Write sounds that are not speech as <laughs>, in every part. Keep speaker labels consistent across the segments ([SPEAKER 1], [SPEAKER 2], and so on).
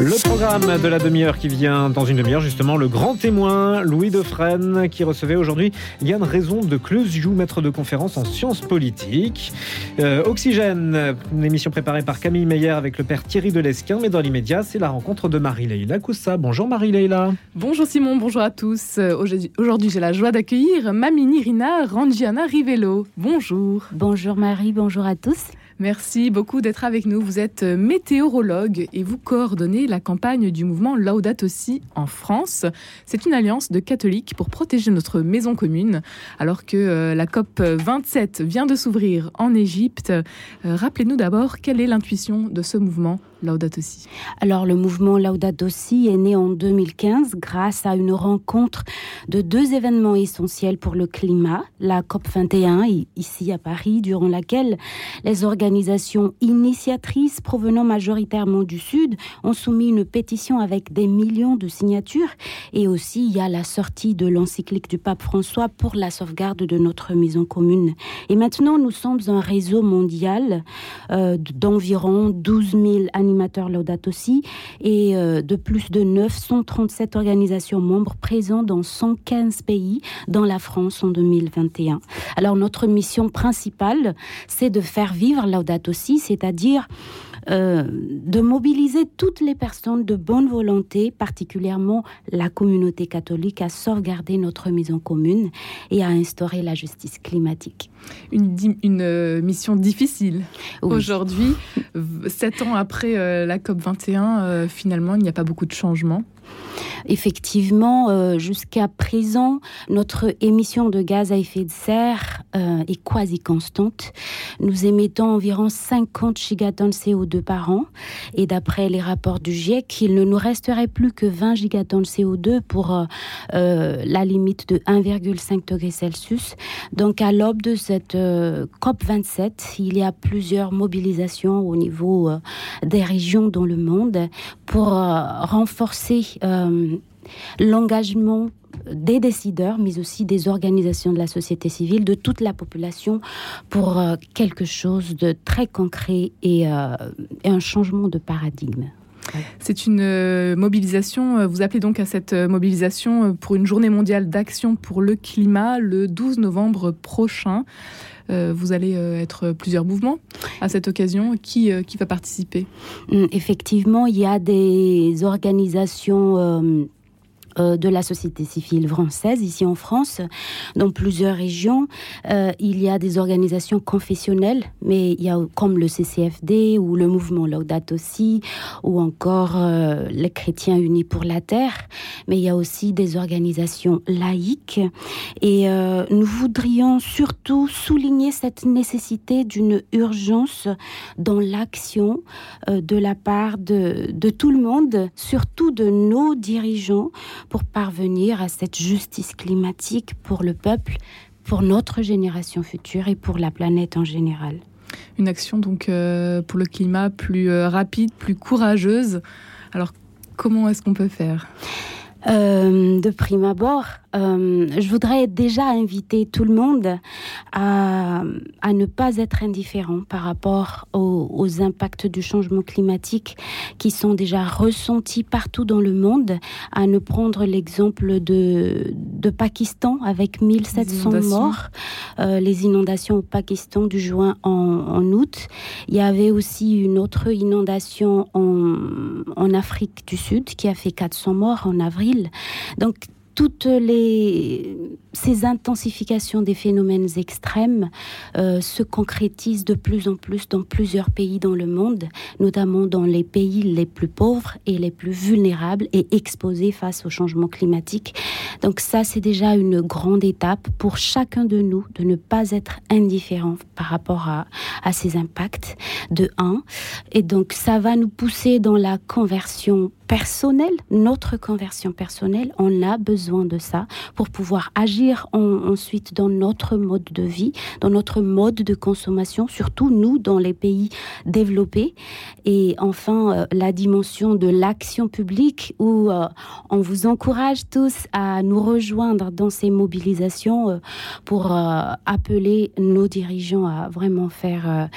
[SPEAKER 1] Le programme de la demi-heure qui vient dans une demi-heure, justement, le grand témoin Louis Defresne qui recevait aujourd'hui Yann Raison de Cleusiou, maître de conférence en sciences politiques. Euh, Oxygène, une émission préparée par Camille Meyer avec le père Thierry Delesquin, mais dans l'immédiat, c'est la rencontre de Marie-Leila Koussa. Bonjour Marie-Leila.
[SPEAKER 2] Bonjour Simon, bonjour à tous. Euh, aujourd'hui, j'ai la joie d'accueillir Mamie Nirina Rangiana Rivello. Bonjour.
[SPEAKER 3] Bonjour Marie, bonjour à tous.
[SPEAKER 2] Merci beaucoup d'être avec nous. Vous êtes météorologue et vous coordonnez la campagne du mouvement Laudato Si en France. C'est une alliance de catholiques pour protéger notre maison commune. Alors que euh, la COP 27 vient de s'ouvrir en Égypte, euh, rappelez-nous d'abord quelle est l'intuition de ce mouvement Laudato Si
[SPEAKER 3] Alors le mouvement Laudato Si est né en 2015 grâce à une rencontre de deux événements essentiels pour le climat, la COP 21 ici à Paris, durant laquelle les organisations initiatrices provenant majoritairement du Sud ont soumis une pétition avec des millions de signatures et aussi il y a la sortie de l'encyclique du pape François pour la sauvegarde de notre maison commune. Et maintenant nous sommes un réseau mondial d'environ 12 000 animateurs Laudato Si et euh, de plus de 937 organisations membres présents dans 115 pays dans la France en 2021. Alors notre mission principale, c'est de faire vivre Laudato Si, c'est-à-dire euh, de mobiliser toutes les personnes de bonne volonté, particulièrement la communauté catholique, à sauvegarder notre maison commune et à instaurer la justice climatique.
[SPEAKER 2] Une, une euh, mission difficile. Aujourd'hui, sept ans après euh, la COP 21, finalement, il n'y a pas beaucoup de changements.
[SPEAKER 3] Effectivement, euh, jusqu'à présent, notre émission de gaz à effet de serre euh, est quasi constante. Nous émettons environ 50 gigatons de CO2 par an. Et d'après les rapports du GIEC, il ne nous resterait plus que 20 gigatons de CO2 pour euh, la limite de 1,5 degré Celsius. Donc, à l'aube de cette COP27, il y a plusieurs mobilisations au niveau des régions dans le monde pour renforcer euh, l'engagement des décideurs, mais aussi des organisations de la société civile, de toute la population, pour euh, quelque chose de très concret et, euh, et un changement de paradigme.
[SPEAKER 2] C'est une mobilisation, vous appelez donc à cette mobilisation pour une journée mondiale d'action pour le climat le 12 novembre prochain. Euh, vous allez euh, être plusieurs mouvements à cette occasion. Qui, euh, qui va participer?
[SPEAKER 3] Hum, Effectivement, il y a des organisations euh, de la société civile française ici en France, dans plusieurs régions. Euh, il y a des organisations confessionnelles, mais il y a comme le CCFD ou le mouvement Laudato aussi, ou encore euh, les chrétiens unis pour la terre, mais il y a aussi des organisations laïques. Et nous voudrions surtout souligner cette nécessité d'une urgence dans l'action de la part de tout le monde, surtout de nos dirigeants, pour parvenir à cette justice climatique pour le peuple, pour notre génération future et pour la planète en général.
[SPEAKER 2] Une action donc euh, pour le climat plus euh, rapide, plus courageuse. Alors comment est-ce qu'on peut faire?
[SPEAKER 3] Euh, de prime abord, euh, je voudrais déjà inviter tout le monde à, à ne pas être indifférent par rapport aux, aux, impacts du changement climatique qui sont déjà ressentis partout dans le monde, à ne prendre l'exemple de, de Pakistan avec 1700 morts, euh, les inondations au Pakistan du juin en, en, août. Il y avait aussi une autre inondation en, en Afrique du Sud qui a fait 400 morts en avril. Donc toutes les, ces intensifications des phénomènes extrêmes euh, se concrétisent de plus en plus dans plusieurs pays dans le monde, notamment dans les pays les plus pauvres et les plus vulnérables et exposés face au changement climatique. Donc ça, c'est déjà une grande étape pour chacun de nous de ne pas être indifférent par rapport à, à ces impacts, de un. Et donc ça va nous pousser dans la conversion personnelle, notre conversion personnelle. On a besoin de ça pour pouvoir agir ensuite dans notre mode de vie, dans notre mode de consommation, surtout nous dans les pays développés. Et enfin, euh, la dimension de l'action publique où euh, on vous encourage tous à nous rejoindre dans ces mobilisations euh, pour appeler nos dirigeants à vraiment faire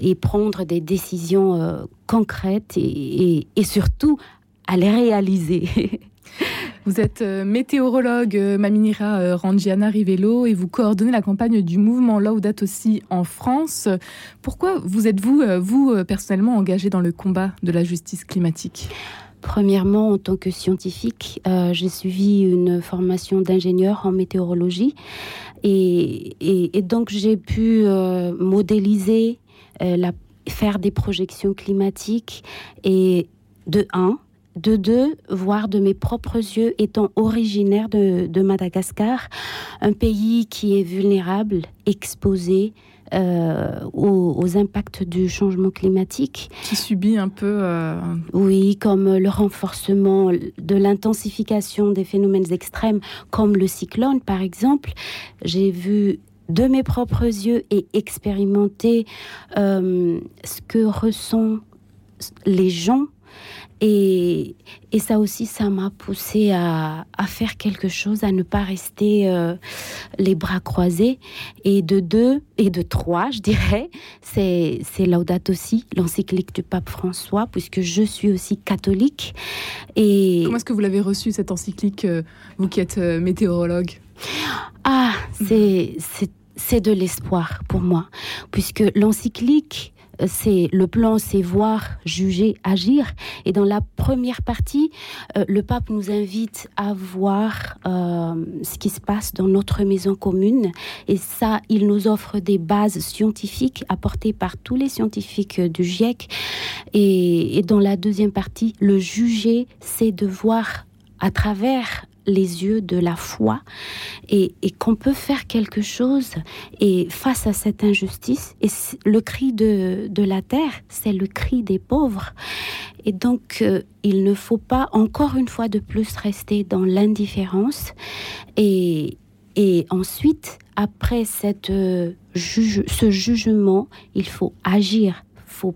[SPEAKER 3] et prendre des décisions concrètes et, surtout à les réaliser. <laughs>
[SPEAKER 2] Vous êtes euh, météorologue, euh, Maminira euh, Rangiana Rivello, et vous coordonnez la campagne du mouvement Laudato aussi en France. Pourquoi vous êtes-vous, vous, personnellement, engagé dans le combat de la justice climatique?
[SPEAKER 3] Premièrement, en tant que scientifique, j'ai suivi une formation d'ingénieur en météorologie et, donc j'ai pu modéliser, la, faire des projections climatiques et de un, de deux, voir de mes propres yeux, étant originaire de, Madagascar, un pays qui est vulnérable, exposé euh, aux, impacts du changement climatique.
[SPEAKER 2] Qui subit un peu... Euh,
[SPEAKER 3] oui, comme le renforcement de l'intensification des phénomènes extrêmes, comme le cyclone par exemple. J'ai vu de mes propres yeux et expérimenté euh, ce que ressentent les gens et, et, ça aussi, ça m'a poussé à, à, faire quelque chose, à ne pas rester euh, les bras croisés. Et de deux, et de trois, je dirais, c'est, c'est Laudato aussi, l'encyclique du pape François, puisque je suis aussi catholique.
[SPEAKER 2] Et Comment est-ce que vous l'avez reçu, cette encyclique, euh, vous qui êtes euh, météorologue?
[SPEAKER 3] Ah, c'est, c'est, c'est de l'espoir pour moi, puisque l'encyclique c'est le plan, c'est voir, juger, agir. Et dans la première partie, euh, le pape nous invite à voir euh, ce qui se passe dans notre maison commune. Et ça, il nous offre des bases scientifiques apportées par tous les scientifiques du GIEC. Et dans la deuxième partie, le juger, c'est de voir à travers les yeux de la foi et, qu'on peut faire quelque chose et face à cette injustice. Et le cri de, la terre, c'est le cri des pauvres. Et donc, euh, il ne faut pas encore une fois de plus rester dans l'indifférence. Et, et ensuite, après cette, euh, ce jugement, il faut agir. Faut,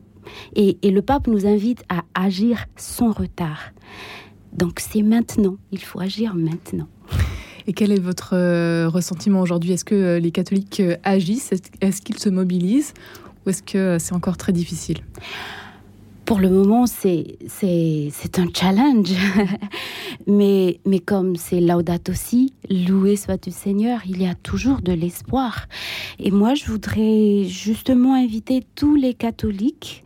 [SPEAKER 3] et, et le pape nous invite à agir sans retard. Donc c'est maintenant, il faut agir maintenant.
[SPEAKER 2] Et quel est votre euh, ressentiment aujourd'hui? Est-ce que euh, les catholiques euh, agissent? Est-ce qu'ils se mobilisent? Ou est-ce que c'est encore très difficile?
[SPEAKER 3] Pour le moment, c'est, c'est, un challenge. <laughs> mais, mais comme c'est Laudato aussi, loué soit-tu Seigneur, il y a toujours de l'espoir. Et moi, je voudrais justement inviter tous les catholiques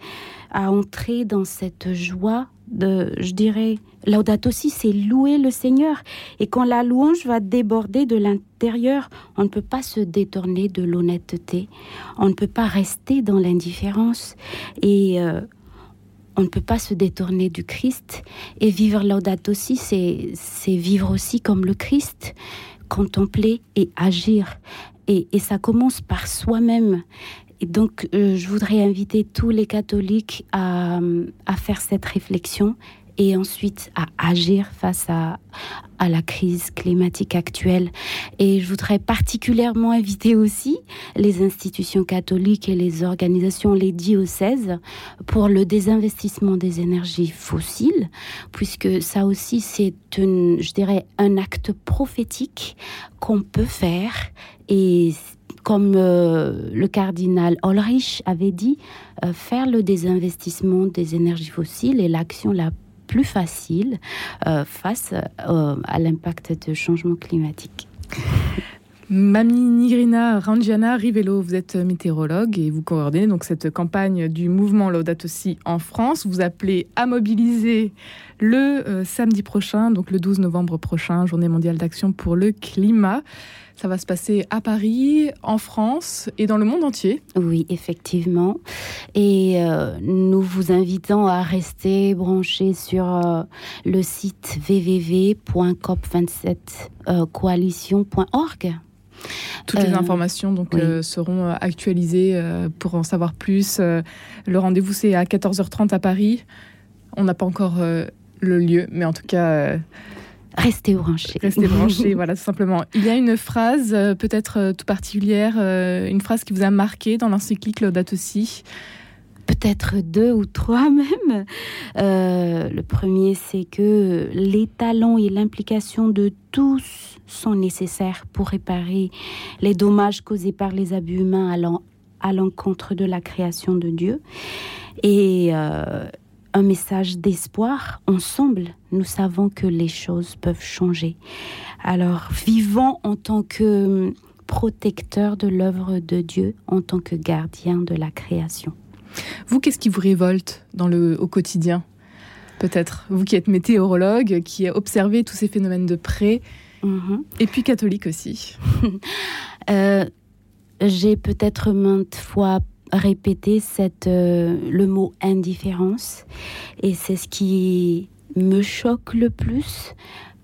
[SPEAKER 3] à entrer dans cette joie de, je dirais, Laudato aussi, c'est louer le Seigneur. Et quand la louange va déborder de l'intérieur, on ne peut pas se détourner de l'honnêteté. On ne peut pas rester dans l'indifférence. Et euh, on ne peut pas se détourner du Christ. Et vivre Laudato aussi, c'est vivre aussi comme le Christ, contempler et agir. Et, et ça commence par soi-même. Donc, euh, je voudrais inviter tous les catholiques à, faire cette réflexion et ensuite à agir face à, à la crise climatique actuelle. Et je voudrais particulièrement inviter aussi les institutions catholiques et les organisations, les diocèses, pour le désinvestissement des énergies fossiles, puisque ça aussi c'est, je dirais, un acte prophétique qu'on peut faire et comme euh, le cardinal Ulrich avait dit, euh, faire le désinvestissement des énergies fossiles est l'action la plus facile euh, face à l'impact du changement climatique.
[SPEAKER 2] Mamie Nigrina Rangiana Rivello, vous êtes météorologue et vous coordonnez donc cette campagne du mouvement Laudato aussi en France. Vous appelez à mobiliser le samedi prochain, donc le 12 novembre prochain, journée mondiale d'action pour le climat. Ça va se passer à Paris, en France et dans le monde entier.
[SPEAKER 3] Oui, effectivement. Et euh, nous vous invitons à rester branchés sur euh, le site www.cop27coalition.org.
[SPEAKER 2] Toutes les euh, informations donc seront actualisées pour en savoir plus. le rendez-vous c'est à 14h30 à Paris. On n'a pas encore le lieu, mais en tout cas
[SPEAKER 3] Restez branchés.
[SPEAKER 2] Restez branchés, <laughs> voilà, tout simplement. Il y a une phrase euh, peut-être euh, tout particulière, euh, une phrase qui vous a marqué dans l'encyclique Laudato aussi
[SPEAKER 3] Peut-être deux ou trois <laughs> même. le premier, c'est que les talents et l'implication de tous sont nécessaires pour réparer les dommages causés par les abus humains allant à l'encontre de la création de Dieu. et un message d'espoir. Ensemble, nous savons que les choses peuvent changer. Alors, vivons en tant que protecteur de l'œuvre de Dieu, en tant que gardien de la création.
[SPEAKER 2] Vous, qu'est-ce qui vous révolte dans le, au quotidien Peut-être? Vous qui êtes météorologue, qui observez tous ces phénomènes de près, mhm. et puis catholique aussi. <laughs>
[SPEAKER 3] Euh, j'ai peut-être maintes fois répéter euh, le mot indifférence. Et c'est ce qui me choque le plus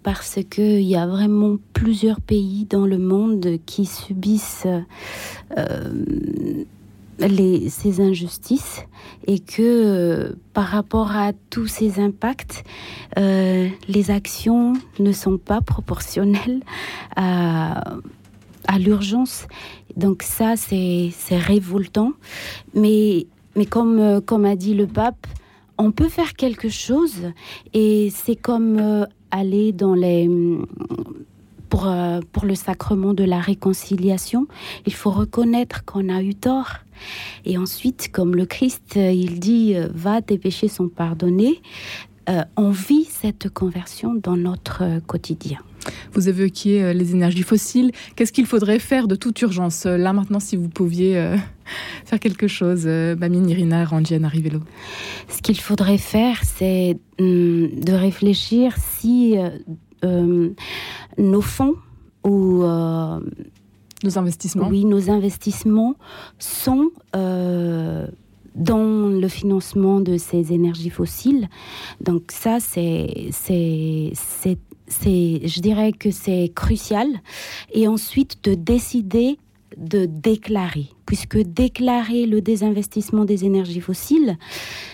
[SPEAKER 3] parce qu'il y a vraiment plusieurs pays dans le monde qui subissent euh, ces injustices et que euh, par rapport à tous ces impacts, les actions ne sont pas proportionnelles à, à l'urgence. Donc ça, c'est révoltant. Mais, mais comme, euh, comme a dit le pape, on peut faire quelque chose et c'est comme euh, aller dans les... Pour, euh, pour le sacrement de la réconciliation, il faut reconnaître qu'on a eu tort. Et ensuite, comme le Christ, il dit, va, tes péchés sont pardonnés. on vit cette conversion dans notre quotidien.
[SPEAKER 2] Vous évoquiez euh, les énergies fossiles. Qu'est-ce qu'il faudrait faire de toute urgence euh, Là, maintenant, si vous pouviez euh, <laughs> faire quelque chose, Mamine Irina Rangian Rivelo?
[SPEAKER 3] Ce qu'il faudrait faire, c'est hum, de réfléchir si nos fonds ou
[SPEAKER 2] nos investissements.
[SPEAKER 3] Oui, nos investissements sont dans le financement de ces énergies fossiles. Donc ça, c'est je dirais que c'est crucial. Et ensuite, de décider de déclarer, puisque déclarer le désinvestissement des énergies fossiles,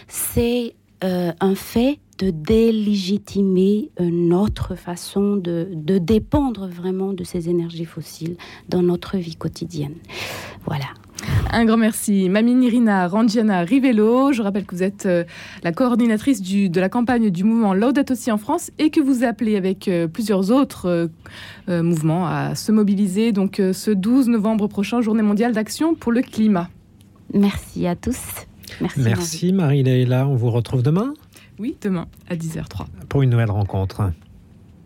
[SPEAKER 3] c'est euh, un fait de délégitimer notre façon de, de dépendre vraiment de ces énergies fossiles dans notre vie quotidienne. Voilà.
[SPEAKER 2] Un grand merci. Mamie Irina Rangiana Rivello. Je rappelle que vous êtes euh, la coordinatrice de la campagne du mouvement Laudato aussi en France et que vous appelez avec euh, plusieurs autres euh, mouvements à se mobiliser. Donc ce 12 novembre prochain, journée mondiale d'action pour le climat.
[SPEAKER 3] Merci à tous.
[SPEAKER 1] Merci, merci Marie-Léla. On vous retrouve demain
[SPEAKER 2] Oui, demain à 10h03.
[SPEAKER 1] Pour une nouvelle rencontre.